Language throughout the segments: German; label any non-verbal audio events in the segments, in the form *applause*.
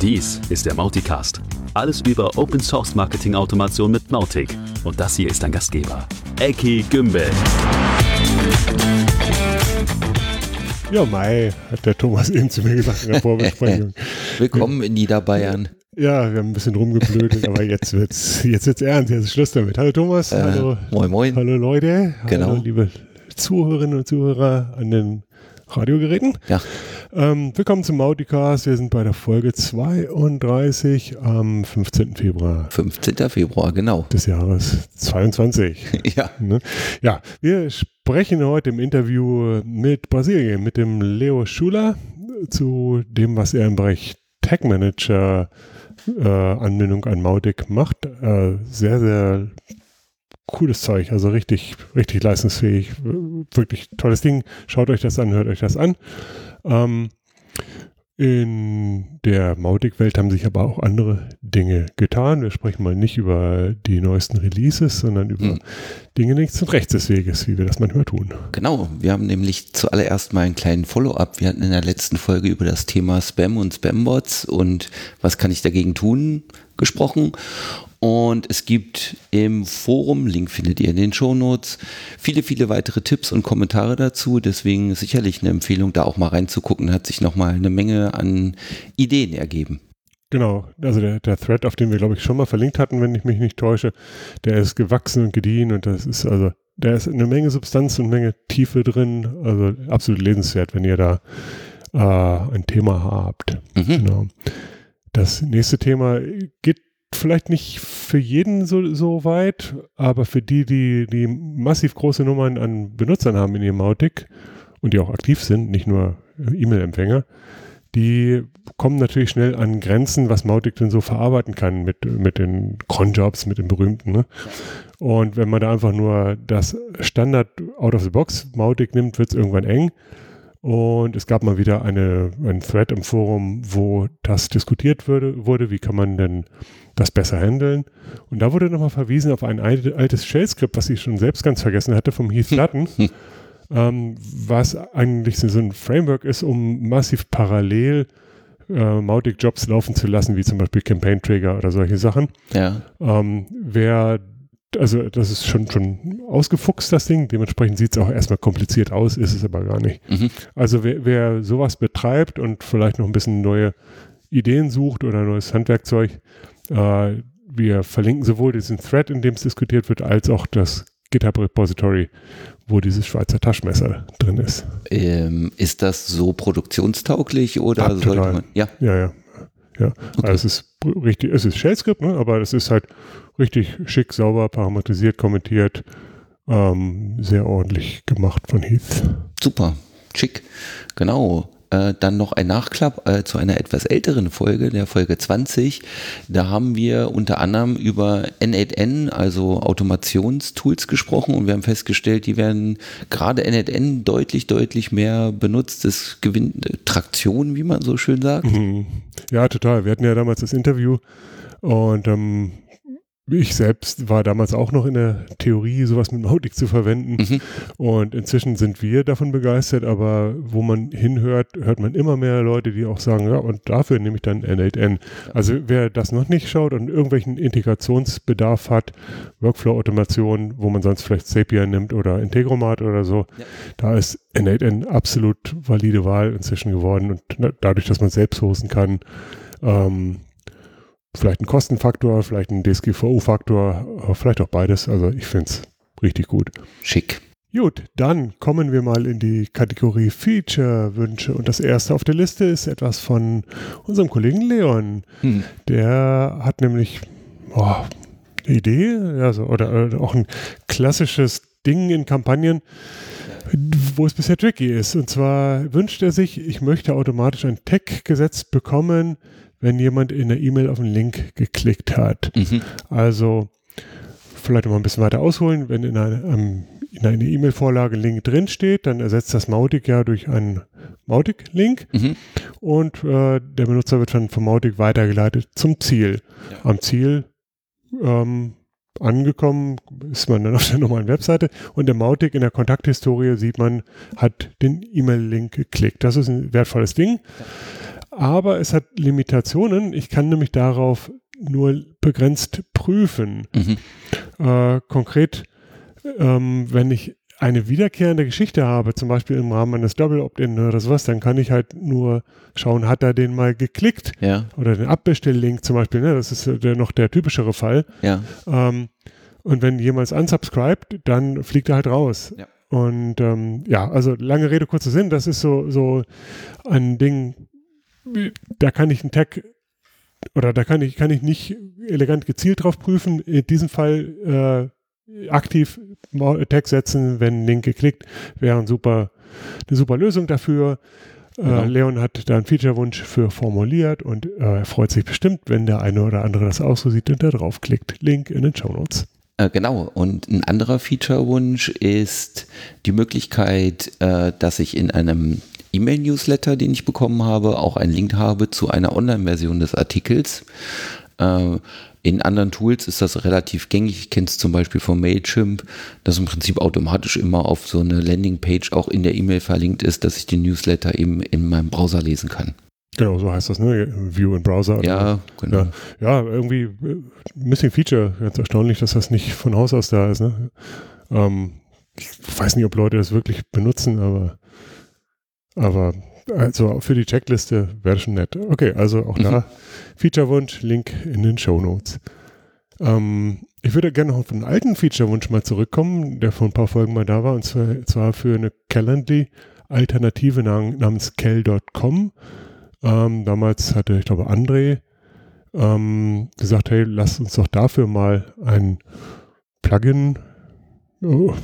Dies ist der Mauticast. Alles über Open Source Marketing Automation mit Mautic. Und das hier ist dein Gastgeber, Eki Gümbel. Ja, Mai, hat der Thomas eben zu mir gesagt in der Vorbesprechung. *laughs* Willkommen in Niederbayern. Ja, wir haben ein bisschen rumgeblödet, aber jetzt wird's, jetzt wird's ernst, jetzt ist Schluss damit. Hallo Thomas, Äh, hallo, moin, moin. hallo Leute, Genau. hallo liebe Zuhörerinnen und Zuhörer an den Radiogeräten. Ja, Ähm, willkommen zum Mauticast, wir sind bei der Folge 32 am 15. Februar 15. Februar, genau. des Jahres 22. *laughs* Ja, Ne? Ja, wir sprechen heute im Interview mit Brasilien, mit dem Leo Schuler zu dem, was er im Bereich Tag Manager äh, Anbindung an Mautic macht. Äh, sehr, sehr cooles Zeug, also richtig, richtig leistungsfähig, wirklich tolles Ding. Schaut euch das an, hört euch das an. Ähm, in der Mautic-Welt haben sich aber auch andere Dinge getan. Wir sprechen mal nicht über die neuesten Releases, sondern über Hm. Dinge links und rechts des Weges, wie wir das manchmal tun. genau. Wir haben nämlich zuallererst mal einen kleinen Follow-up. Wir hatten in der letzten Folge über das Thema Spam und Spambots und was kann ich dagegen tun gesprochen. Und es gibt im Forum, Link findet ihr in den Shownotes, viele, viele weitere Tipps und Kommentare dazu. Deswegen sicherlich eine Empfehlung, da auch mal reinzugucken. Hat sich nochmal eine Menge an Ideen ergeben. Genau, also der, der Thread, auf den wir, glaube ich, schon mal verlinkt hatten, wenn ich mich nicht täusche, der ist gewachsen und gediehen und das ist also, da ist eine Menge Substanz und eine Menge Tiefe drin, also absolut lesenswert, wenn ihr da äh, ein Thema habt. Mhm. Genau. Das nächste Thema geht vielleicht nicht für jeden so, so weit, aber für die, die, die massiv große Nummern an Benutzern haben in ihrem Mautic und die auch aktiv sind, nicht nur E-Mail-Empfänger, die kommen natürlich schnell an Grenzen, was Mautic denn so verarbeiten kann mit, mit den Cronjobs, mit den berühmten. Ne? Und wenn man da einfach nur das Standard out of the box Mautic nimmt, wird es irgendwann eng. Und es gab mal wieder eine, einen Thread im Forum, wo das diskutiert wurde, wurde, wie kann man denn das besser handeln. Und da wurde nochmal verwiesen auf ein alte- altes Shell-Skript, was ich schon selbst ganz vergessen hatte, vom Heath *laughs* Lutton, ähm, was eigentlich so so ein Framework ist, um massiv parallel äh, Mautic-Jobs laufen zu lassen, wie zum Beispiel Campaign-Trigger oder solche Sachen. Ja, Ähm, wer, also das ist schon, schon ausgefuchst, das Ding. Dementsprechend sieht es auch erstmal kompliziert aus, ist es aber gar nicht. Mhm. Also wer, wer sowas betreibt und vielleicht noch ein bisschen neue Ideen sucht oder neues Handwerkzeug, äh, wir verlinken sowohl diesen Thread, in dem es diskutiert wird, als auch das GitHub-Repository, wo dieses Schweizer Taschenmesser drin ist. Ähm, ist das so produktionstauglich oder Ah, sollte man? Ja, Ja, ja. Ja, also es ist richtig, es ist Shell-Script, ne? aber es ist halt richtig schick, sauber, parametrisiert, kommentiert, ähm, sehr ordentlich gemacht von Heath. super, schick. Genau. Äh, dann noch ein Nachklapp äh, zu einer etwas älteren Folge, der Folge 20. Da haben wir unter anderem über N8N, also Automationstools gesprochen und wir haben festgestellt, die werden gerade N8N deutlich, deutlich mehr benutzt. Es gewinnt äh, Traktion, wie man so schön sagt. Mhm. Ja, total. Wir hatten ja damals das Interview und ähm, ich selbst war damals auch noch in der Theorie, sowas mit Mautic zu verwenden. Mhm. Und inzwischen sind wir davon begeistert, aber wo man hinhört, hört man immer mehr Leute, die auch sagen, ja, und dafür nehme ich dann N8N. Also wer das noch nicht schaut und irgendwelchen Integrationsbedarf hat, Workflow-Automation, wo man sonst vielleicht Zapier nimmt oder Integromat oder so, Ja. da ist N8N absolut valide Wahl inzwischen geworden und dadurch, dass man selbst hosten kann, ähm, vielleicht ein Kostenfaktor, vielleicht ein DSGVO-Faktor, äh, vielleicht auch beides. Also ich finde es richtig gut. Schick. Gut, dann kommen wir mal in die Kategorie Feature-Wünsche. Und das erste auf der Liste ist etwas von unserem Kollegen Leon. Hm. Der hat nämlich oh, eine Idee also, oder, oder auch ein klassisches Ding in Kampagnen, wo es bisher tricky ist. Und zwar wünscht er sich, ich möchte automatisch ein Tag gesetzt bekommen, wenn jemand in der E-Mail auf den Link geklickt hat. Mhm. Also vielleicht mal ein bisschen weiter ausholen. Wenn in einer ähm, in einer E-Mail-Vorlage ein Link drin steht, dann ersetzt das Mautic ja durch einen Mautic-Link Mhm. und äh, der Benutzer wird dann vom Mautic weitergeleitet zum Ziel. Ja. Am Ziel ähm, angekommen ist man dann *laughs* auf der normalen Webseite und der Mautic in der Kontakthistorie sieht man, hat den E-Mail-Link geklickt. Das ist ein wertvolles Ding. Aber es hat Limitationen. Ich kann nämlich darauf nur begrenzt prüfen. Mhm. Äh, konkret, ähm, wenn ich eine wiederkehrende Geschichte habe, zum Beispiel im Rahmen eines Double Opt-in oder sowas, dann kann ich halt nur schauen, hat er den mal geklickt Ja, oder den Abbestelllink zum Beispiel, ne? das ist der, noch der typischere Fall. ja. Ähm, und wenn jemand unsubscribed, dann fliegt er halt raus. Ja. Und ähm, ja, also lange Rede, kurzer Sinn, das ist so, so ein Ding, da kann ich einen Tag oder da kann ich, kann ich nicht elegant gezielt drauf prüfen. In diesem Fall äh, aktiv Tag setzen, wenn Link geklickt, wäre ein super, eine super Lösung dafür. Genau. Äh, Leon hat da einen Feature-Wunsch für formuliert und äh, er freut sich bestimmt, wenn der eine oder andere das auch so sieht und da draufklickt. Link in den Show Notes. Äh, genau. Und ein anderer Feature-Wunsch ist die Möglichkeit, äh, dass ich in einem E-Mail-Newsletter, den ich bekommen habe, auch einen Link habe zu einer Online-Version des Artikels. Äh, in anderen Tools ist das relativ gängig. Ich kenne es zum Beispiel von Mailchimp, dass im Prinzip automatisch immer auf so eine Landingpage auch in der E-Mail verlinkt ist, dass ich den Newsletter eben in meinem Browser lesen kann. Genau, so heißt das, ne? View in Browser. Ja, genau. Ja, ja, irgendwie äh, Missing Feature. Ganz erstaunlich, dass das nicht von Haus aus da ist. Ne? Ähm, ich weiß nicht, ob Leute das wirklich benutzen, aber, aber also für die Checkliste wäre schon nett. Okay, also auch da Feature-Wunsch, Link in den Show Notes. Ähm, ich würde gerne noch auf einen alten Feature-Wunsch mal zurückkommen, der vor ein paar Folgen mal da war, und zwar, für eine Calendly-Alternative nam namens Cal.com. Ähm, damals hatte, ich glaube, André ähm, gesagt, hey, lass uns doch dafür mal ein Plugin oh,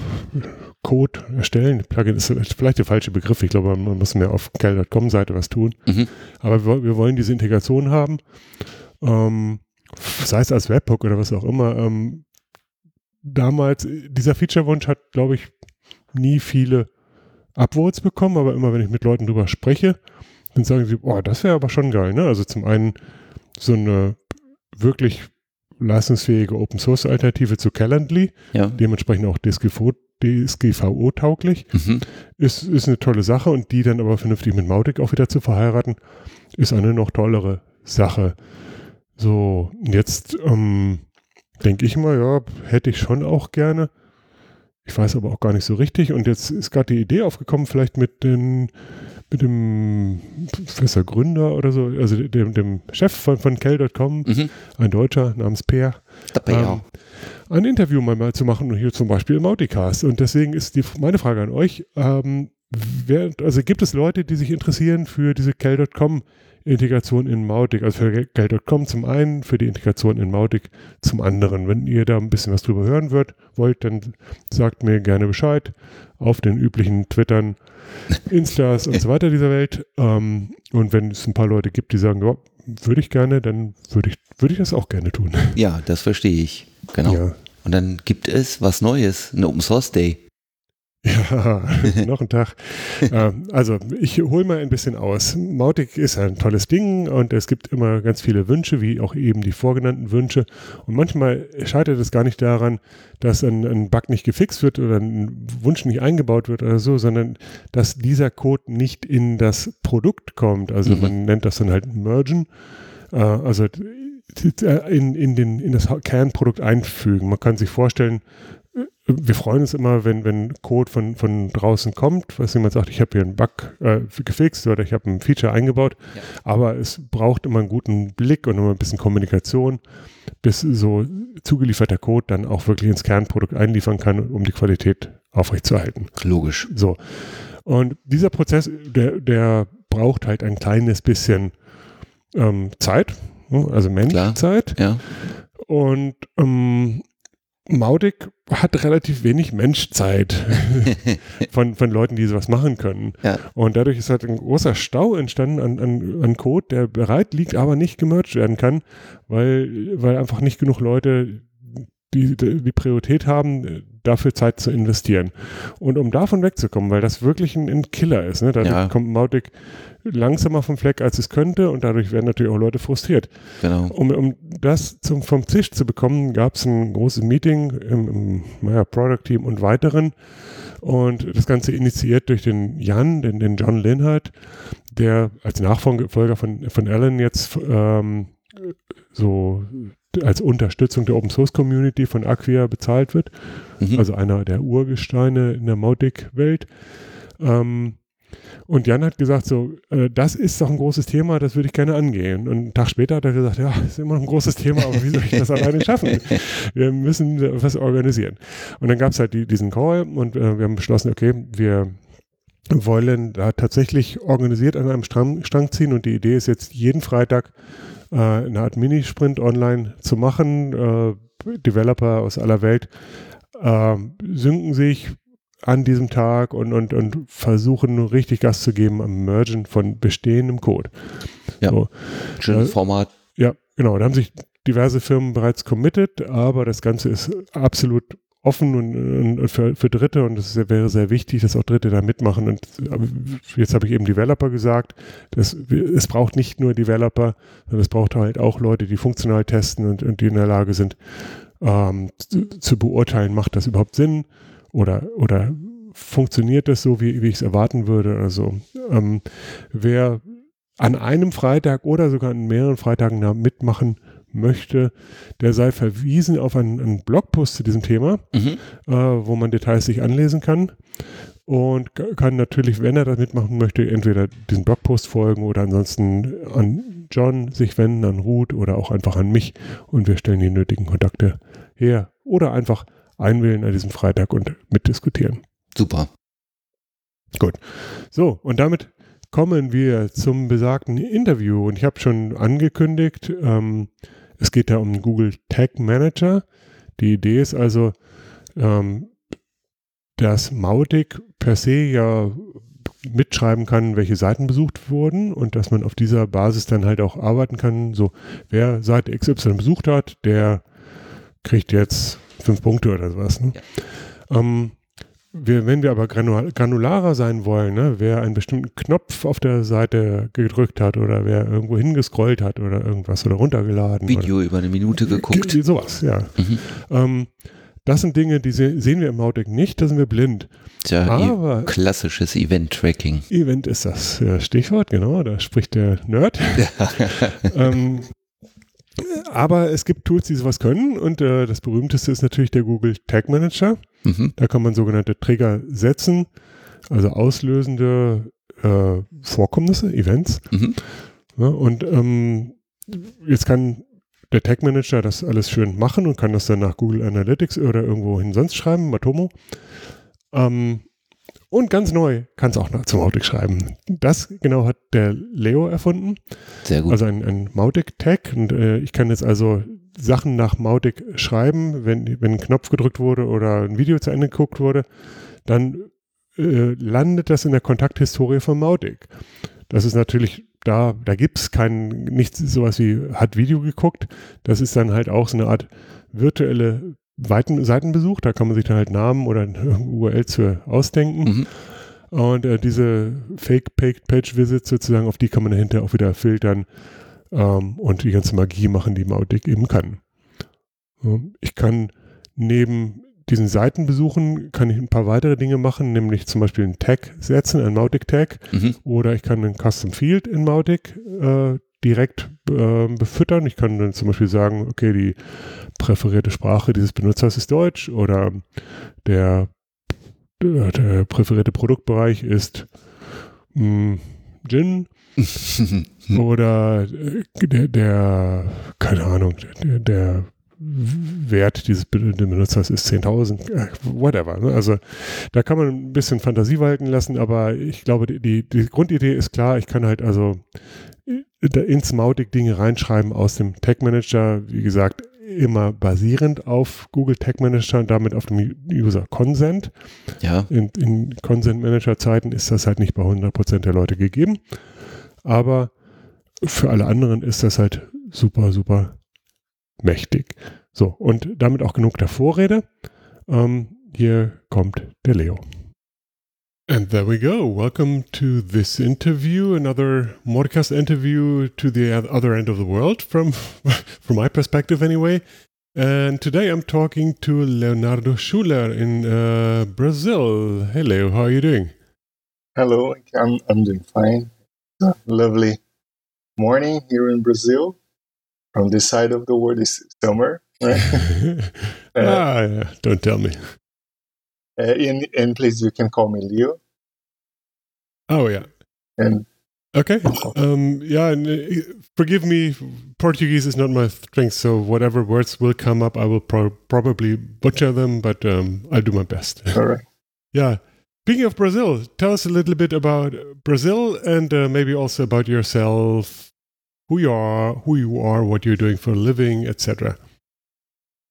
Code erstellen. Plugin ist vielleicht der falsche Begriff. Ich glaube, man muss mehr auf cal.com Seite was tun. Mhm. Aber wir, wir wollen diese Integration haben. Ähm, sei es als Webhook oder was auch immer. Ähm, damals, dieser Feature-Wunsch hat, glaube ich, nie viele Upvotes bekommen, aber immer wenn ich mit Leuten drüber spreche, dann sagen sie, oh, das wäre aber schon geil. Ne? Also zum einen so eine wirklich leistungsfähige Open-Source-Alternative zu Calendly, Ja. dementsprechend auch DSGVO DSGVO-tauglich, Mhm. ist, ist eine tolle Sache und die dann aber vernünftig mit Mautic auch wieder zu verheiraten, ist eine noch tollere Sache. So, jetzt ähm, denke ich mal, ja, hätte ich schon auch gerne. Ich weiß aber auch gar nicht so richtig. Und jetzt ist gerade die Idee aufgekommen, vielleicht mit, den, mit dem Professor Gründer oder so, also dem, dem Chef von, von Cal.com, Mhm. ein Deutscher namens Peer, ähm, ein Interview mal, mal zu machen, hier zum Beispiel im Auticast. Und deswegen ist die, meine Frage an euch, ähm, wer, also gibt es Leute, die sich interessieren für diese Cal.com-Integration in Mautic, also für Cal.com zum einen, für die Integration in Mautic zum anderen. Wenn ihr da ein bisschen was drüber hören wollt, wollt dann sagt mir gerne Bescheid auf den üblichen Twittern, Instas und so weiter dieser Welt. Ähm, und wenn es ein paar Leute gibt, die sagen, würde ich gerne, dann würde ich, würde ich das auch gerne tun. Ja, das verstehe ich. Genau. Ja. Und dann gibt es was Neues, eine Open Source Day. Ja, *laughs* noch ein Tag. *laughs* ähm, also ich hole mal ein bisschen aus. Mautic ist ein tolles Ding und es gibt immer ganz viele Wünsche, wie auch eben die vorgenannten Wünsche. Und manchmal scheitert es gar nicht daran, dass ein, ein Bug nicht gefixt wird oder ein Wunsch nicht eingebaut wird oder so, sondern dass dieser Code nicht in das Produkt kommt. Also Mhm. man nennt das dann halt Mergen. Äh, also in, in, den, in das Kernprodukt einfügen. Man kann sich vorstellen, wir freuen uns immer, wenn, wenn Code von, von draußen kommt, was jemand sagt, ich habe hier einen Bug äh, gefixt oder ich habe ein Feature eingebaut, Ja. aber es braucht immer einen guten Blick und immer ein bisschen Kommunikation, bis so zugelieferter Code dann auch wirklich ins Kernprodukt einliefern kann, um die Qualität aufrechtzuerhalten. Logisch. So. Und dieser Prozess, der, der braucht halt ein kleines bisschen ähm, Zeit, ne, also Menschzeit. Ja. Und ähm, Mautic hat relativ wenig Menschzeit *laughs* von, von Leuten, die sowas machen können. Ja. Und dadurch ist halt ein großer Stau entstanden an, an, an Code, der bereit liegt, aber nicht gemerged werden kann, weil, weil einfach nicht genug Leute die, die Priorität haben, dafür Zeit zu investieren. Und um davon wegzukommen, weil das wirklich ein, ein Killer ist, ne? dadurch Ja. kommt Mautic langsamer vom Fleck, als es könnte und dadurch werden natürlich auch Leute frustriert. Genau. Um, um das zum, vom Tisch zu bekommen, gab es ein großes Meeting im, im naja, Product Team und weiteren. Und das Ganze initiiert durch den Jan, den, den John Linhardt, der als Nachfolger von, von Alan jetzt ähm, so als Unterstützung der Open Source Community von Acquia bezahlt wird. Mhm. Also einer der Urgesteine in der Mautic-Welt. Ähm, und Jan hat gesagt, so, äh, das ist doch ein großes Thema, das würde ich gerne angehen. Und einen Tag später hat er gesagt, ja, ist immer noch ein großes Thema, aber wie soll ich das alleine schaffen? *laughs* Wir müssen was organisieren. Und dann gab es halt die, diesen Call und äh, wir haben beschlossen, okay, wir wollen da tatsächlich organisiert an einem Strang, Strang ziehen und die Idee ist jetzt jeden Freitag äh, eine Art Minisprint online zu machen. Äh, Developer aus aller Welt äh, synken sich, an diesem Tag und, und, und versuchen richtig Gas zu geben am Mergen von bestehendem Code. Ja, so. schönes äh, Format. Ja, genau. Da haben sich diverse Firmen bereits committed, aber das Ganze ist absolut offen und, und für, für, Dritte und es wäre sehr wichtig, dass auch Dritte da mitmachen. Und jetzt habe ich eben Developer gesagt. Das, es braucht nicht nur Developer, sondern es braucht halt auch Leute, die funktional testen und, und die in der Lage sind, ähm, zu, zu beurteilen, macht das überhaupt Sinn? oder, oder funktioniert das so, wie, wie ich es erwarten würde? Also ähm, wer an einem Freitag oder sogar an mehreren Freitagen da mitmachen möchte, der sei verwiesen auf einen, einen Blogpost zu diesem Thema, mhm. äh, wo man Details sich anlesen kann und kann natürlich, wenn er da mitmachen möchte, entweder diesen Blogpost folgen oder ansonsten an John sich wenden, an Ruth oder auch einfach an mich und wir stellen die nötigen Kontakte her oder einfach einwählen an diesem Freitag und mitdiskutieren. Super. Gut. So, und damit kommen wir zum besagten Interview. Und ich habe schon angekündigt, ähm, es geht da um Google Tag Manager. Die Idee ist also, ähm, dass Mautic per se ja mitschreiben kann, welche Seiten besucht wurden und dass man auf dieser Basis dann halt auch arbeiten kann. So, wer Seite XY besucht hat, der kriegt jetzt fünf Punkte oder sowas. Ne? Ja. Ähm, wir, wenn wir aber granularer sein wollen, ne, wer einen bestimmten Knopf auf der Seite gedrückt hat oder wer irgendwo hingescrollt hat oder irgendwas oder runtergeladen. Video oder, über eine Minute geguckt. Sowas, ja. Mhm. Ähm, das sind Dinge, die sehen wir im Mautic nicht, da sind wir blind. Tja, Aber klassisches Event-Tracking. Event ist das Stichwort, genau, da spricht der Nerd. *laughs* *laughs* ähm, aber es gibt Tools, die sowas können und äh, das berühmteste ist natürlich der Google Tag Manager. Mhm. Da kann man sogenannte Trigger setzen, also auslösende äh, Vorkommnisse, Events. Mhm. Ja, und ähm, jetzt kann der Tag Manager das alles schön machen und kann das dann nach Google Analytics oder irgendwo hin sonst schreiben, Matomo. Ähm, und ganz neu kann es auch noch zum Mautic schreiben. Das genau hat der Leo erfunden. Sehr gut. Also ein, ein Mautic-Tag. Und äh, ich kann jetzt also Sachen nach Mautic schreiben, wenn, wenn ein Knopf gedrückt wurde oder ein Video zu Ende geguckt wurde, dann äh, landet das in der Kontakthistorie von Mautic. Das ist natürlich da, da gibt es kein, nichts sowas wie hat Video geguckt. Das ist dann halt auch so eine Art virtuelle Seiten, Seitenbesuch, da kann man sich dann halt Namen oder URL *laughs* zu ausdenken. Mhm. Und äh, diese Fake-Page-Visits sozusagen, auf die kann man hinterher auch wieder filtern ähm, und die ganze Magie machen, die Mautic eben kann. Ich kann neben diesen Seitenbesuchen kann ich ein paar weitere Dinge machen, nämlich zum Beispiel einen Tag setzen, einen Mautic-Tag, mhm. oder ich kann einen Custom Field in Mautic äh, direkt äh, befüttern. Ich kann dann zum Beispiel sagen, okay, die präferierte Sprache dieses Benutzers ist Deutsch oder der, der, der präferierte Produktbereich ist mh, hm, Gin *laughs* oder der, der, keine Ahnung, der, der Wert dieses Benutzers ist 10.000, äh, whatever. Ne? Also da kann man ein bisschen Fantasie walten lassen, aber ich glaube, die, die Grundidee ist klar. Ich kann halt also ins Mautic Dinge reinschreiben aus dem Tag Manager. Wie gesagt, immer basierend auf Google Tag Manager und damit auf dem User Consent. Ja. In, in Consent Manager Zeiten ist das halt nicht bei 100% der Leute gegeben. Aber für alle anderen ist das halt super, super mächtig. So, und damit auch genug der Vorrede. Ähm, hier kommt der Leo. And there we go. Welcome to this interview, another Modcast interview to the other end of the world, from *laughs* from my perspective, anyway. And today I'm talking to Leonardo Schuler in uh, Brazil. Hey, Leo, how are you doing? Hello, I'm, I'm doing fine. Lovely morning here in Brazil. From this side of the world is summer. Right? *laughs* *laughs* ah, don't tell me. Uh, and, and please, you can call me Leo. Oh, yeah. And Okay. Um, yeah, and, uh, forgive me. Portuguese is not my strength, so whatever words will come up, I will pro- probably butcher them, but um, I'll do my best. All right. yeah. Speaking of Brazil, tell us a little bit about Brazil and uh, maybe also about yourself, who you are, who you are, what you're doing for a living, etc.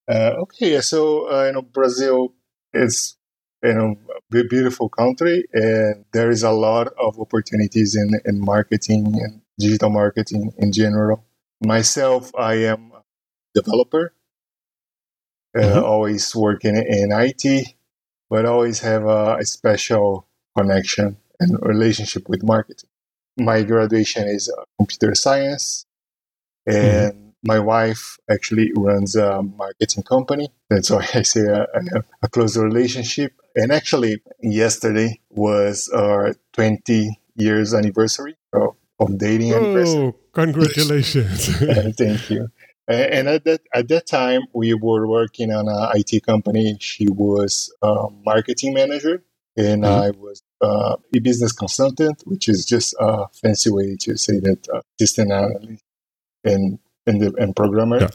Uh, okay, so uh, you know Brazil is you know a beautiful country and there is a lot of opportunities in, in marketing and digital marketing in general myself i am a developer uh, mm-hmm. always working in it but always have a, a, special connection and relationship with marketing my graduation is computer science mm-hmm. and mm-hmm my wife actually runs a marketing company. That's why I say I have a close relationship. And actually, yesterday was our 20 years anniversary of, of dating. Oh, congratulations! *laughs* thank you. And at that at that time, we were working on an IT company. She was a marketing manager, and mm-hmm. I was uh, a business consultant, which is just a fancy way to say that uh, assistant analyst. And and the and programmer. Yeah.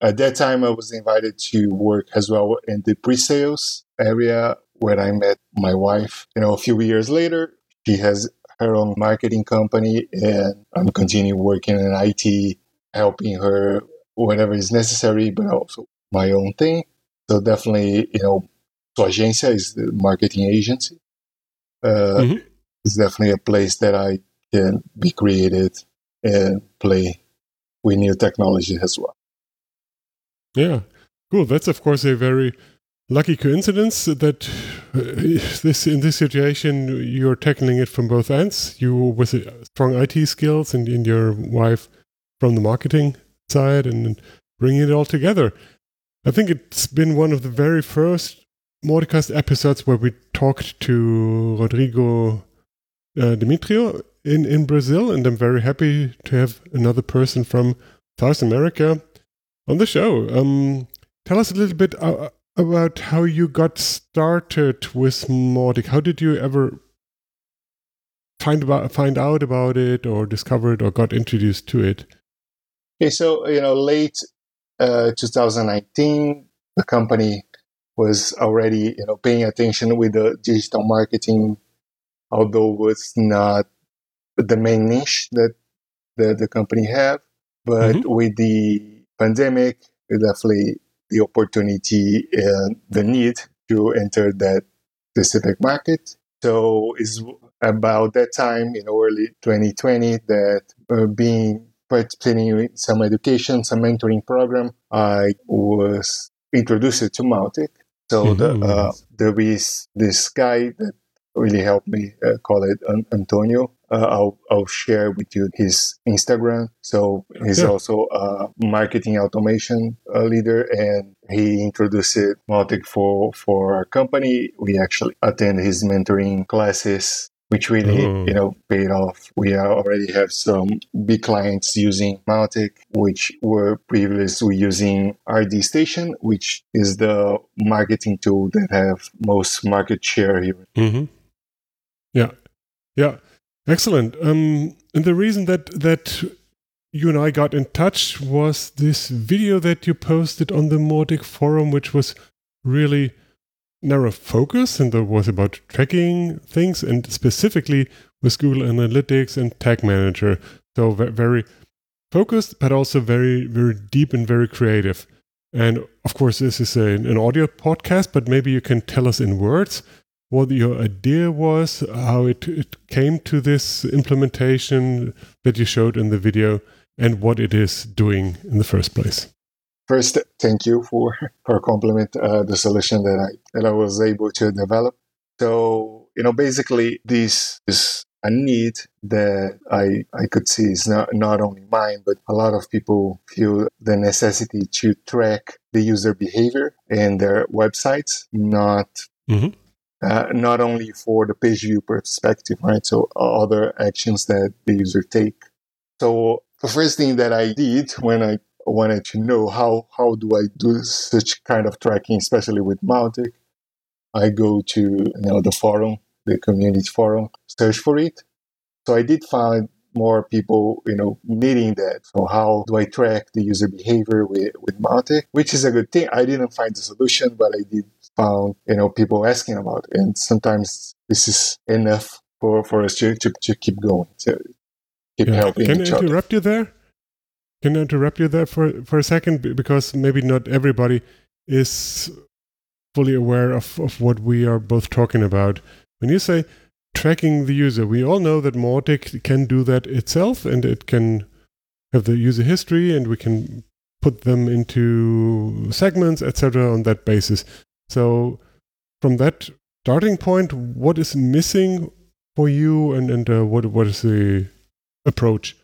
At that time, I was invited to work as well in the pre-sales area where I met my wife. You know, a few years later, she has her own marketing company, and I'm continuing working in IT, helping her whatever is necessary, but also my own thing. So definitely, you know, so agencia is the marketing agency. Uh, mm-hmm. It's definitely a place that I can be created and play with new technology as well. Yeah, cool. That's of course a very lucky coincidence that uh, this in this situation you're tackling it from both ends. You with strong IT skills and, and your wife from the marketing side and bringing it all together. I think it's been one of the very first Mauticast episodes where we talked to Rodrigo uh, Demetrio in, in Brazil, and I'm very happy to have another person from South America on the show. Um, tell us a little bit uh, about how you got started with Mautic. How did you ever find about find out about it, or discover it, or got introduced to it? Okay, so you know, late uh, 2019, the company was already you know paying attention with the digital marketing, although it was not the main niche that the, the company have. But mm-hmm. with the pandemic, definitely the opportunity and the need to enter that specific market. So it's about that time in early 2020 that uh, being participating in some education, some mentoring program, I was introduced to Mautic. So mm-hmm. the, uh, there is this guy that really helped me uh, call it Antonio. Uh, I'll, I'll share with you his Instagram. So he's yeah. also a marketing automation uh, leader and he introduced Mautic for, for our company. We actually attend his mentoring classes which really, mm. you know, paid off. We already have some big clients using Mautic, which were previously using RD Station, which is the marketing tool that have most market share here. Mm-hmm. Yeah, yeah, excellent. Um, and the reason that that you and I got in touch was this video that you posted on the Mautic forum, which was really narrow focus and that was about tracking things and specifically with Google Analytics and Tag Manager. So very focused, but also very, very deep and very creative. And of course, this is a, an audio podcast, but maybe you can tell us in words what your idea was, how it, it came to this implementation that you showed in the video, and what it is doing in the first place. First, thank you for for compliment uh, the solution that I that I was able to develop. So you know, basically, this is a need that I, I could see is not, not only mine, but a lot of people feel the necessity to track the user behavior in their websites, not Mhm. uh, not only for the page view perspective, right? So other actions that the user take. So the first thing that I did when I wanted to know how how do I do such kind of tracking, especially with Mautic, I go to you know the forum, the community forum, search for it. So I did find more people, you know, needing that. So how do I track the user behavior with, with Mautic? Which is a good thing. I didn't find the solution, but I did found, you know, people asking about it. And sometimes this is enough for, for us to, to, to keep going, to keep Yeah. helping Can I each other. interrupt you there? Can I interrupt you there for, for a second? Because maybe not everybody is fully aware of, of what we are both talking about. When you say tracking the user, we all know that Mautic can do that itself and it can have the user history and we can put them into segments, etc. on that basis. So from that starting point, what is missing for you and, and uh, what what is the approach?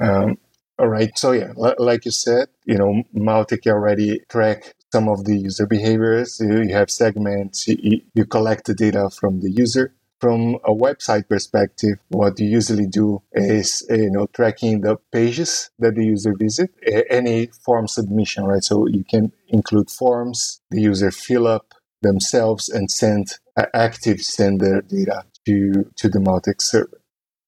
Um, all right. So yeah, li- like you said, you know, Mautic already track some of the user behaviors. You, you have segments. You, you- collect the data from the user. From a website perspective, what you usually do is, uh, you know, tracking the pages that the user visit, any form submission, right? So you can include forms the user fill up themselves and send uh, active send their data to to the Mautic server.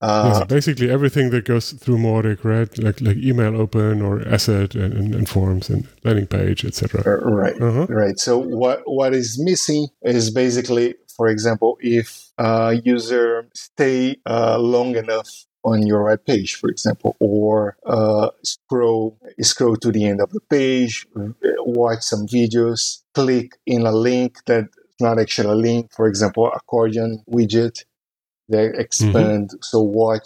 Uh, Yes, basically everything that goes through Mautic, right? Like like email open or asset and, and, and forms and landing page, etc. uh, right. Uh-huh. Right. So what what is missing is basically, for example, if a user stay uh, long enough on your web page, for example, or uh, scroll scroll to the end of the page, watch some videos, click in a link that's not actually a link, for example, accordion widget that expand. So what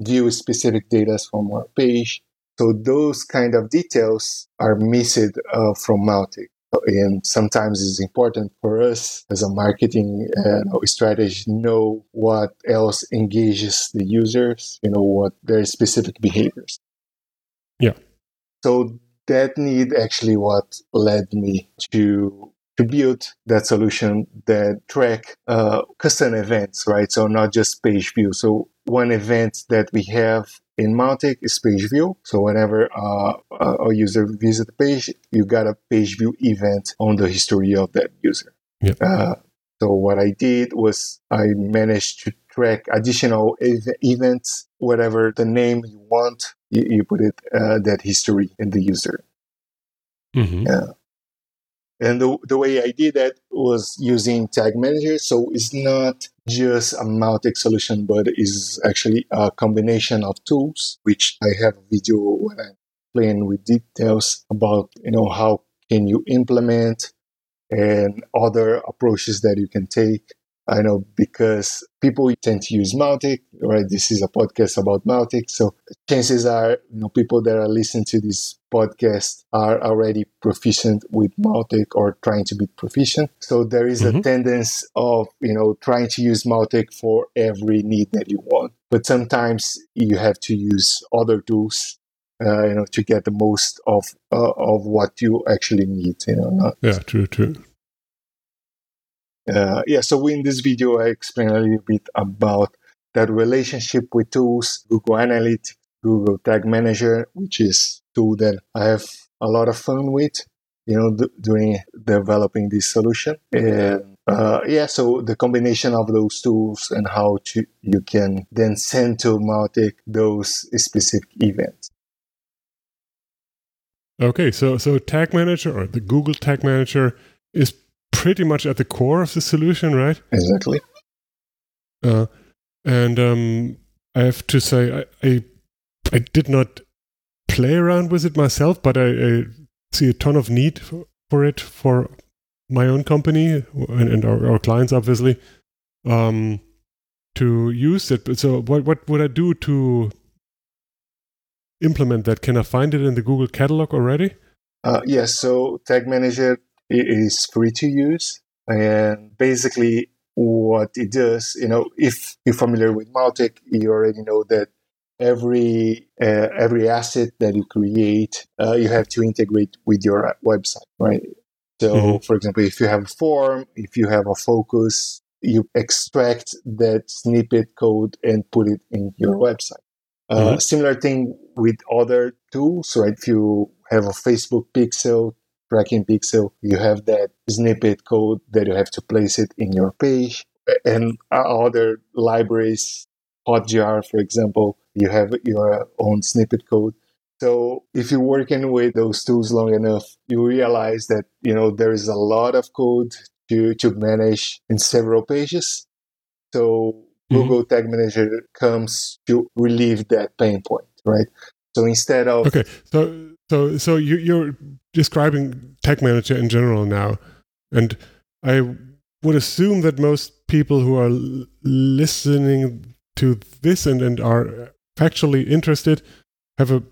view specific data from our page. So those kind of details are missed uh, from Mautic. And sometimes it's important for us as a marketing uh, strategy know what else engages the users, you know, what their specific behaviors. Yeah. So that need actually what led me to to build that solution that track uh, custom events, right? So not just page view. So one event that we have in Mautic is page view. So whenever uh, a user visits the page, you got a page view event on the history of that user. Yeah. Uh, so what I did was I managed to track additional ev- events, whatever the name you want, you, you put it uh, that history in the user. Mm-hmm. Yeah. And the, the way I did that was using Tag Manager. So it's not just a Mautic solution, but is actually a combination of tools, which I have a video when I'm playing with details about, you know, how can you implement and other approaches that you can take. I know because people tend to use Mautic, right? This is a podcast about Mautic. So chances are, you know, people that are listening to this podcast are already proficient with Mautic or trying to be proficient. So there is a Mhm. tendency of, you know, trying to use Mautic for every need that you want. But sometimes you have to use other tools, uh, you know, to get the most of, uh, of what you actually need, you know, not Yeah, true, true. Uh, yeah, so in this video, I explain a little bit about that relationship with tools, Google Analytics, Google Tag Manager, which is tool that I have a lot of fun with, you know, d- during developing this solution. And uh, yeah, so the combination of those tools and how to you can then send to Mautic those specific events. Okay, so so Tag Manager or the Google Tag Manager is pretty much at the core of the solution, right? Exactly. Uh, and um, I have to say, I, I I did not play around with it myself, but I, I see a ton of need for, for it for my own company and, and our, our clients, obviously, um, to use it. So, what what would I do to implement that? Can I find it in the Google catalog already? Uh, yes, so Tag Manager i- is free to use, and basically what it does, you know, if you're familiar with Mautic, you already know that every uh, every asset that you create, uh, you have to integrate with your website, right? So, mm-hmm. for example, if you have a form, if you have a focus, you extract that snippet code and put it in your website. Uh, mm-hmm. Similar thing with other tools, right? If you have a Facebook pixel, tracking pixel, you have that snippet code that you have to place it in your page. And other libraries, Hotjar, for example, you have your own snippet code. So if you're working with those tools long enough, you realize that, you know, there is a lot of code to, to manage in several pages. So mm-hmm. Google Tag Manager comes to relieve that pain point, right? So instead of okay, so so so you, you're describing Tag Manager in general now, and I would assume that most people who are listening to this and, and are factually interested have a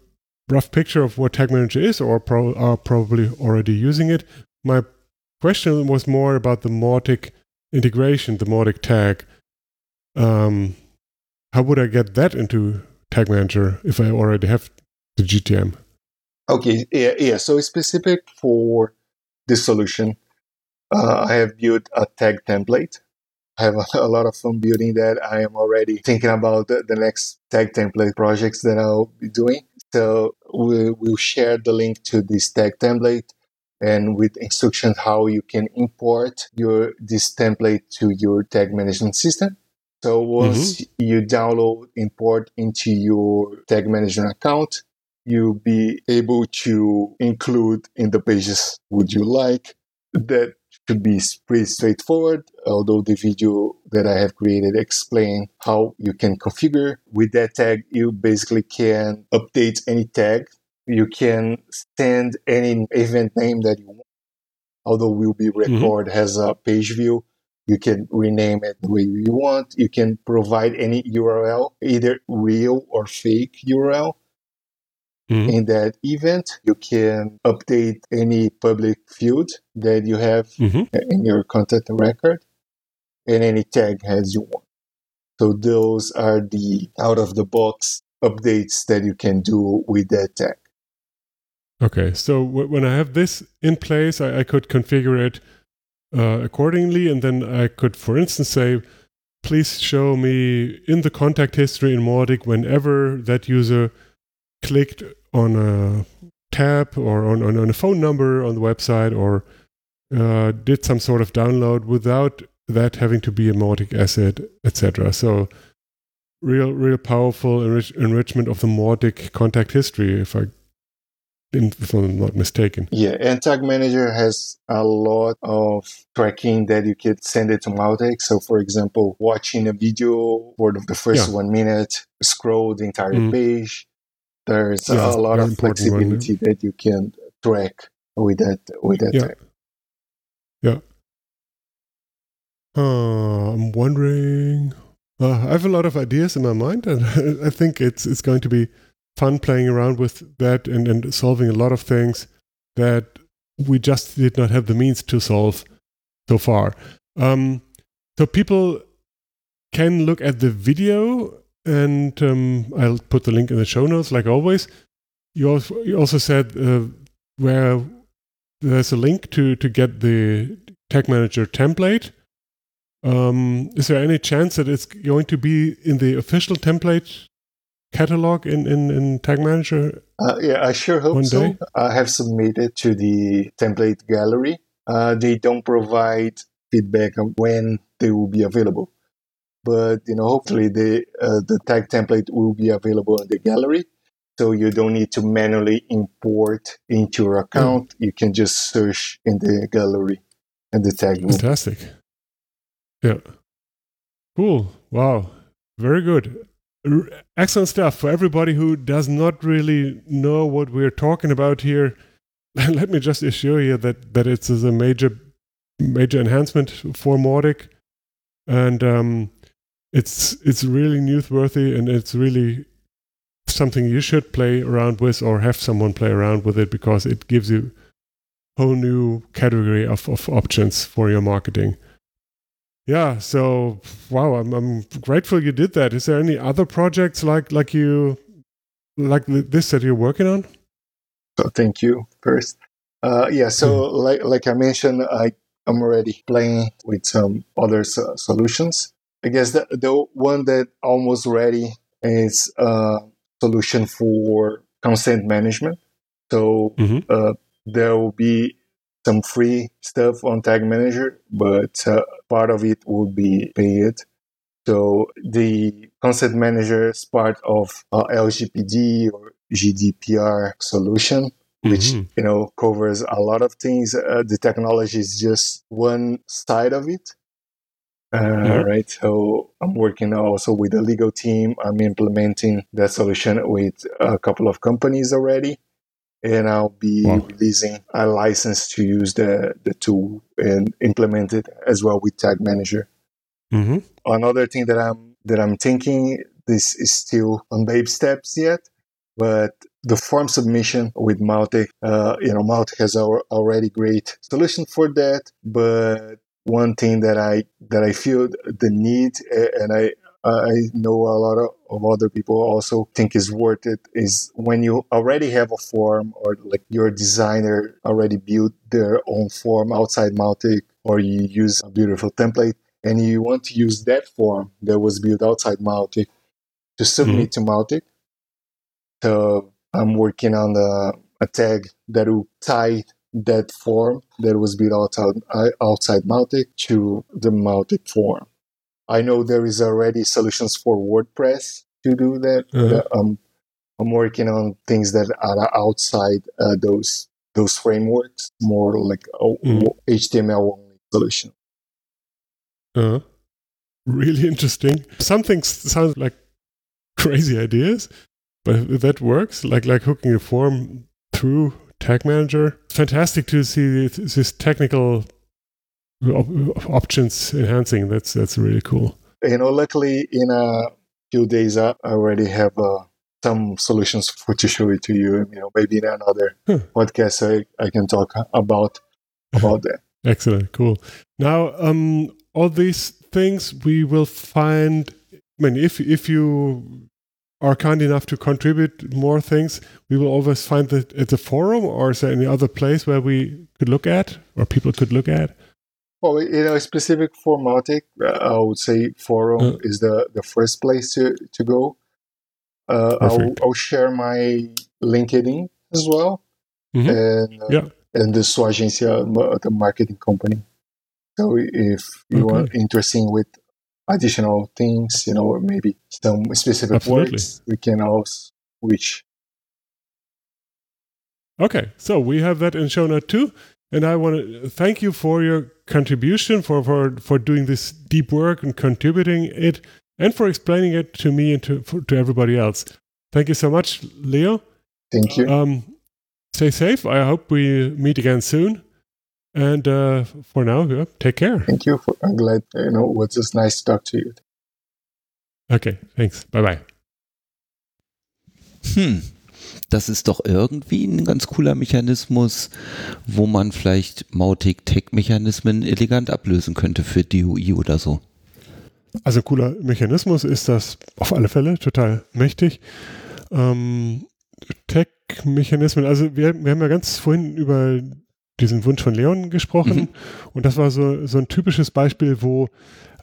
rough picture of what Tag Manager is or pro- are probably already using it. My question was more about the Mautic integration, the Mautic tag. Um, how would I get that into Tag Manager if I already have the GTM? Okay, yeah, yeah. So specific for this solution, uh, I have built a tag template I have *laughs* a, lot of fun building that. I am already thinking about the, the next tag template projects that I'll be doing. So we, will share the link to this tag template and with instructions how you can import your this template to your tag management system. So once mm-hmm. you download, import into your tag management account, you'll be able to include in the pages would you like that should be pretty straightforward, although the video that I have created explain how you can configure. With that tag, you basically can update any tag. You can send any event name that you want. Although will be mm-hmm. record mm-hmm. has a page view, you can rename it the way you want. You can provide any URL, either real or fake URL. Mm-hmm. In that event, you can update any public field that you have mm-hmm. in your content record and any tag as you want. So those are the out of the box updates that you can do with that tag. Okay, so w- when I have this in place, I, I could configure it uh, accordingly, and then I could, for instance, say, please show me in the contact history in Mautic whenever that user clicked on a tab or on, on, on a phone number on the website or uh, did some sort of download without that having to be a Mautic asset, etc. So real, real powerful enrich- enrichment of the Mautic contact history, if I if I'm not mistaken. Yeah, and Tag Manager has a lot of tracking that you could send it to Mautic. So, for example, watching a video for the first yeah. one minute, scroll the entire mm. page, there's yeah, a lot of flexibility one, that you can track with that with that yeah. Yeah. Uh, I'm wondering. Uh, I have a lot of ideas in my mind, and *laughs* I think it's it's going to be fun playing around with that and, and solving a lot of things that we just did not have the means to solve so far. Um, so people can look at the video and um, I'll put the link in the show notes, like always. You also, you also said uh, where there's a link to to get the Tag Manager template. Um, is there any chance that it's going to be in the official template catalog in, in, in Tag Manager? Uh, yeah, I sure hope so. I have submitted to the template gallery. Uh, they don't provide feedback on when they will be available but you know hopefully the uh, the tag template will be available in the gallery. So you don't need to manually import into your account. Mm. you can just search in the gallery and the tag fantastic. Yeah. Cool. Wow. Very good. Excellent stuff. For everybody who does not really know what we're talking about here *laughs* let me just assure you that that it's a major major enhancement for Mautic and um, it's it's really newsworthy and it's really something you should play around with or have someone play around with it because it gives you a whole new category of, of options for your marketing. yeah, so wow, I'm, I'm grateful you did that. Is there any other projects like like you like this that you're working on? So thank you first. Uh, yeah, so mm. like like I mentioned, I am already playing with some other uh, solutions. I guess the the one that almost ready is a solution for consent management. So mm-hmm. uh, there will be some free stuff on Tag Manager, but uh, part of it will be paid. So the consent manager is part of uh, LGPD or GDPR solution, which mm-hmm. you know covers a lot of things. Uh, the technology is just one side of it. Uh, mm-hmm. Right. So I'm working also with the legal team. I'm implementing that solution with a couple of companies already and I'll be wow. releasing a license to use the, the tool and implement it as well with Tag Manager. Mm-hmm. Another thing that I'm that I'm thinking this is still on baby steps yet, but the form submission with Mautic, uh, you know, Mautic has our already great solution for that. But one thing that I that I feel the need, and I I know a lot of, of, other people also think is worth it is when you already have a form or like your designer already built their own form outside Mautic or you use a beautiful template and you want to use that form that was built outside Mautic to submit mm-hmm. to Mautic. So I'm working on the, a tag that will tie that form that was built outside, outside Mautic to the Mautic form. I know there is already solutions for WordPress to do that. Uh-huh. Um, I'm working on things that are outside uh, those those frameworks, more like mm. HTML only solution. Uh, really interesting. Some things sound like crazy ideas, but that works, like like hooking a form through Tag Manager, fantastic to see this technical op- options enhancing. That's that's really cool. You know, luckily in a few days I already have uh, some solutions for to show it to you. You know, maybe in another huh. podcast I, I can talk about about that. *laughs* Excellent, cool. Now, um, all these things we will find. I mean, if if you are kind enough to contribute more things, we will always find that at the forum, or is there any other place where we could look at, or people could look at? Well, in a specific for Mautic, uh, I would say forum uh, is the, the first place to, to go. Uh, I'll, I'll, share my LinkedIn as well. Mm-hmm. And, uh, yeah. and the sua agência, the marketing company. So if you okay. are interested with additional things, you know, maybe some specific Absolutely. words, we can also switch. Okay, so we have that in show note too. And I want to thank you for your contribution, for, for, for doing this deep work and contributing it, and for explaining it to me and to, for, to everybody else. Thank you so much, Leo. Thank you. Um, stay safe. I hope we meet again soon. And uh, for now, yeah, take care. Thank you. For, I'm glad, you know, it was just nice to talk to you. Okay, thanks. Bye bye. Hmm. das ist doch irgendwie ein ganz cooler Mechanismus, wo man vielleicht Mautic-Tech-Mechanismen elegant ablösen könnte für DOI oder so. Also cooler Mechanismus ist das auf alle Fälle total mächtig. Ähm, Tech-Mechanismen, also wir, wir haben ja ganz vorhin über diesen Wunsch von Leon gesprochen mhm. und das war so, so ein typisches Beispiel, wo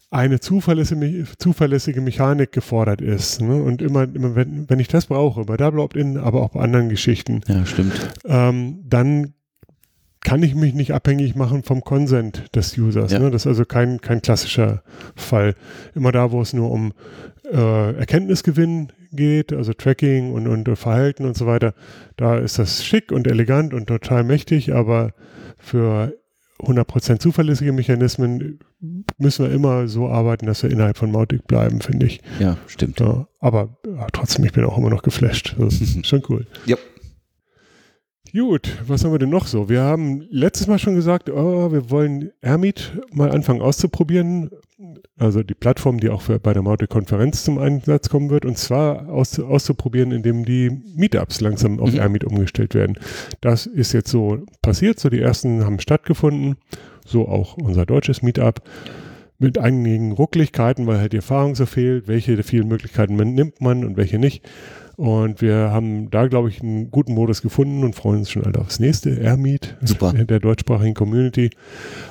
eine zuverlässige, zuverlässige Mechanik gefordert ist. Ne? Und immer, immer wenn, wenn ich das brauche, bei Double Opt-in, aber auch bei anderen Geschichten, ja, stimmt. Ähm, dann kann ich mich nicht abhängig machen vom Consent des Users. Ja. Ne? Das ist also kein, kein klassischer Fall. Immer da, wo es nur um äh, Erkenntnisgewinn geht, also Tracking und, und Verhalten und so weiter, da ist das schick und elegant und total mächtig, aber für 100% zuverlässige Mechanismen müssen wir immer so arbeiten, dass wir innerhalb von Mautic bleiben, finde ich. Ja, stimmt. Ja, aber ja, trotzdem, ich bin auch immer noch geflasht. *laughs* schon cool. Ja. Gut, was haben wir denn noch so? Wir haben letztes Mal schon gesagt, oh, wir wollen Ermit mal anfangen auszuprobieren. Also die Plattform, die auch für, bei der Mautic-Konferenz zum Einsatz kommen wird. Und zwar aus, auszuprobieren, indem die Meetups langsam auf mhm. Ermit umgestellt werden. Das ist jetzt so passiert. So die ersten haben stattgefunden. So auch unser deutsches Meetup mit einigen Rucklichkeiten, weil halt die Erfahrung so fehlt, welche der vielen Möglichkeiten man nimmt man und welche nicht. Und wir haben da, glaube ich, einen guten Modus gefunden und freuen uns schon alle aufs nächste Airmeet Super. *laughs* der deutschsprachigen Community.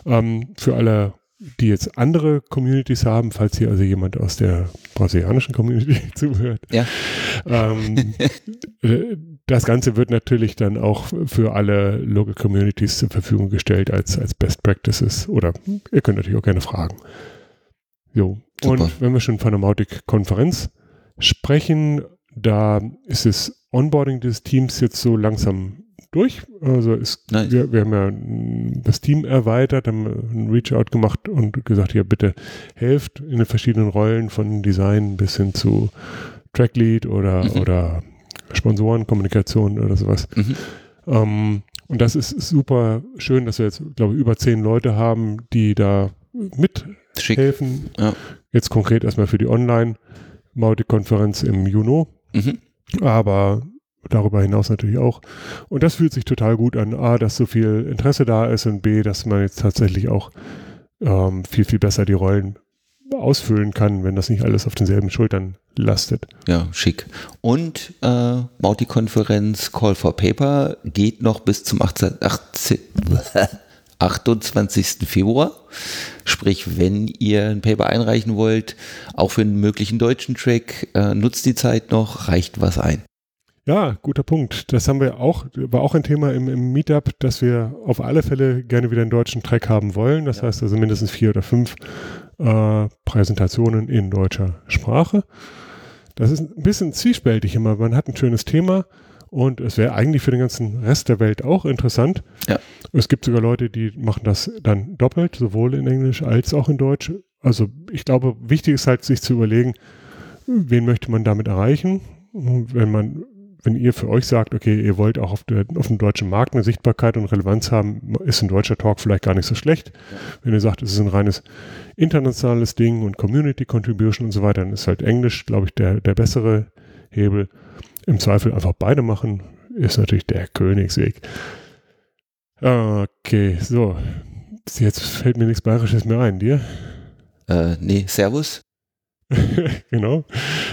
Ähm, für alle, die jetzt andere Communities haben, falls hier also jemand aus der brasilianischen Community *laughs* zuhört. Ja. Ähm, *laughs* äh, das Ganze wird natürlich dann auch für alle Local Communities zur Verfügung gestellt als, als Best Practices oder ihr könnt natürlich auch gerne fragen. Jo. Super. Und wenn wir schon von der Mautic-Konferenz sprechen, da ist das Onboarding des Teams jetzt so langsam durch. Also es, Nice. wir, wir haben ja das Team erweitert, haben einen Reach-out gemacht und gesagt, ja bitte helft in den verschiedenen Rollen von Design bis hin zu Tracklead oder, Mhm. oder Sponsorenkommunikation oder sowas. Mhm. Ähm, und das ist super schön, dass wir jetzt, glaube ich, über zehn Leute haben, die da mithelfen. Ja. Jetzt konkret erstmal für die Online-Mautic-Konferenz im Juni, Mhm. aber darüber hinaus natürlich auch. Und das fühlt sich total gut an. A, dass so viel Interesse da ist und B, dass man jetzt tatsächlich auch ähm, viel, viel besser die Rollen ausfüllen kann, wenn das nicht alles auf denselben Schultern lastet. Ja, schick. Und äh, Mauti-Konferenz Call for Paper geht noch bis zum 18, 18, *laughs* 28. Februar. Sprich, wenn ihr ein Paper einreichen wollt, auch für einen möglichen deutschen Track, äh, nutzt die Zeit noch, reicht was ein. Ja, guter Punkt. Das haben wir auch, war auch ein Thema im, im Meetup, dass wir auf alle Fälle gerne wieder einen deutschen Track haben wollen. Das heißt also mindestens vier oder fünf äh, Präsentationen in deutscher Sprache. Das ist ein bisschen zwiespältig immer. Man hat ein schönes Thema und es wäre eigentlich für den ganzen Rest der Welt auch interessant. Ja. Es gibt sogar Leute, die machen das dann doppelt, sowohl in Englisch als auch in Deutsch. Also ich glaube, wichtig ist halt, sich zu überlegen, wen möchte man damit erreichen. Wenn man, wenn ihr für euch sagt, okay, ihr wollt auch auf, der, auf dem deutschen Markt eine Sichtbarkeit und Relevanz haben, ist ein deutscher Talk vielleicht gar nicht so schlecht. Wenn ihr sagt, es ist ein reines internationales Ding und Community Contribution und so weiter, dann ist halt Englisch, glaube ich, der, der bessere Hebel. Im Zweifel einfach beide machen, ist natürlich der Königsweg. Okay, so. Jetzt fällt mir nichts Bayerisches mehr ein. Dir? Äh, nee, Servus. *laughs* genau.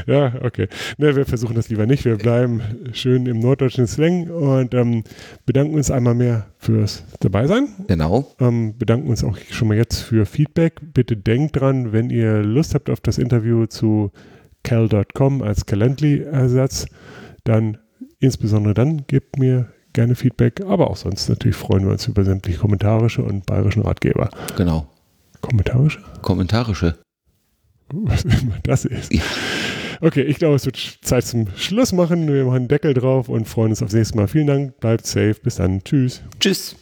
Ja, okay. Ne, wir versuchen das lieber nicht. Wir bleiben schön im norddeutschen Slang und ähm, bedanken uns einmal mehr fürs Dabeisein. Genau. Ähm, bedanken uns auch schon mal jetzt für Feedback. Bitte denkt dran, wenn ihr Lust habt auf das Interview zu cal.com als Calendly-Ersatz, dann insbesondere dann gebt mir gerne Feedback, aber auch sonst natürlich freuen wir uns über sämtliche kommentarische und bayerischen Ratgeber. Genau. Kommentarische? Kommentarische. Was immer das ist. Ja. Okay, ich glaube, es wird Zeit zum Schluss machen. Wir machen einen Deckel drauf und freuen uns aufs nächste Mal. Vielen Dank, bleibt safe. Bis dann. Tschüss. Tschüss.